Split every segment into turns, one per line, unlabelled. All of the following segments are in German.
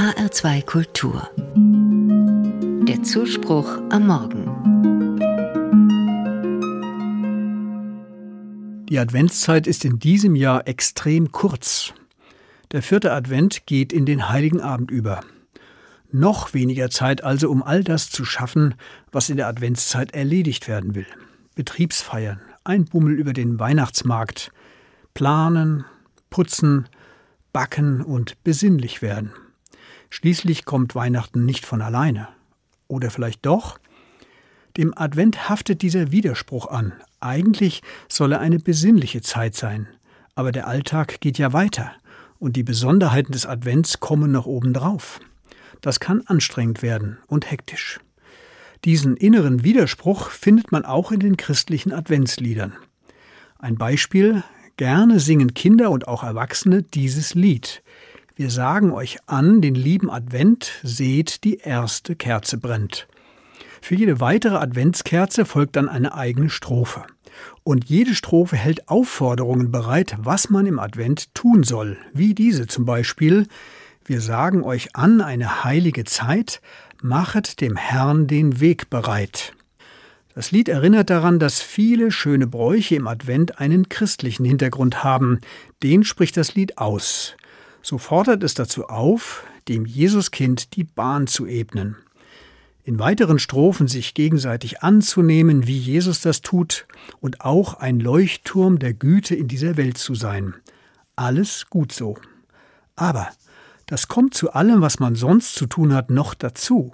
HR2 Kultur. Der Zuspruch am Morgen.
Die Adventszeit ist in diesem Jahr extrem kurz. Der vierte Advent geht in den Heiligen Abend über. Noch weniger Zeit also, um all das zu schaffen, was in der Adventszeit erledigt werden will. Betriebsfeiern, ein Bummel über den Weihnachtsmarkt, planen, putzen, backen und besinnlich werden. Schließlich kommt Weihnachten nicht von alleine. Oder vielleicht doch? Dem Advent haftet dieser Widerspruch an. Eigentlich soll er eine besinnliche Zeit sein. Aber der Alltag geht ja weiter und die Besonderheiten des Advents kommen noch obendrauf. Das kann anstrengend werden und hektisch. Diesen inneren Widerspruch findet man auch in den christlichen Adventsliedern. Ein Beispiel, gerne singen Kinder und auch Erwachsene dieses Lied. Wir sagen euch an, den lieben Advent, seht, die erste Kerze brennt. Für jede weitere Adventskerze folgt dann eine eigene Strophe. Und jede Strophe hält Aufforderungen bereit, was man im Advent tun soll, wie diese zum Beispiel Wir sagen euch an eine heilige Zeit, machet dem Herrn den Weg bereit. Das Lied erinnert daran, dass viele schöne Bräuche im Advent einen christlichen Hintergrund haben. Den spricht das Lied aus. So fordert es dazu auf, dem Jesuskind die Bahn zu ebnen. In weiteren Strophen sich gegenseitig anzunehmen, wie Jesus das tut, und auch ein Leuchtturm der Güte in dieser Welt zu sein. Alles gut so. Aber das kommt zu allem, was man sonst zu tun hat, noch dazu.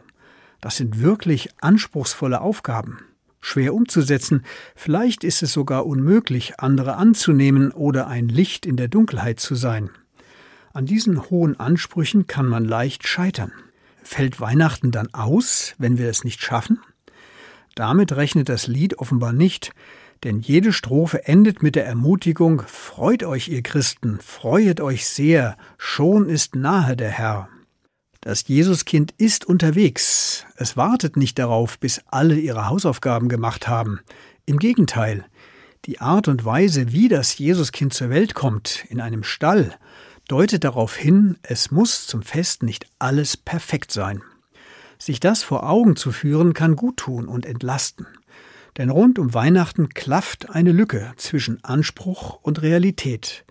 Das sind wirklich anspruchsvolle Aufgaben. Schwer umzusetzen, vielleicht ist es sogar unmöglich, andere anzunehmen oder ein Licht in der Dunkelheit zu sein. An diesen hohen Ansprüchen kann man leicht scheitern. Fällt Weihnachten dann aus, wenn wir es nicht schaffen? Damit rechnet das Lied offenbar nicht, denn jede Strophe endet mit der Ermutigung Freut euch, ihr Christen, freuet euch sehr, schon ist nahe der Herr. Das Jesuskind ist unterwegs. Es wartet nicht darauf, bis alle ihre Hausaufgaben gemacht haben. Im Gegenteil, die Art und Weise, wie das Jesuskind zur Welt kommt, in einem Stall, deutet darauf hin, es muss zum Fest nicht alles perfekt sein. Sich das vor Augen zu führen, kann guttun und entlasten. Denn rund um Weihnachten klafft eine Lücke zwischen Anspruch und Realität.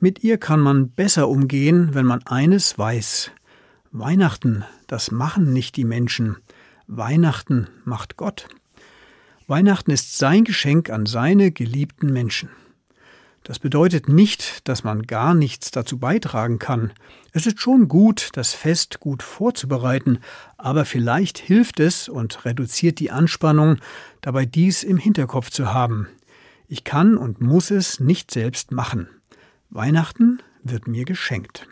Mit ihr kann man besser umgehen, wenn man eines weiß. Weihnachten, das machen nicht die Menschen. Weihnachten macht Gott. Weihnachten ist sein Geschenk an seine geliebten Menschen. Das bedeutet nicht, dass man gar nichts dazu beitragen kann. Es ist schon gut, das Fest gut vorzubereiten, aber vielleicht hilft es und reduziert die Anspannung, dabei dies im Hinterkopf zu haben. Ich kann und muss es nicht selbst machen. Weihnachten wird mir geschenkt.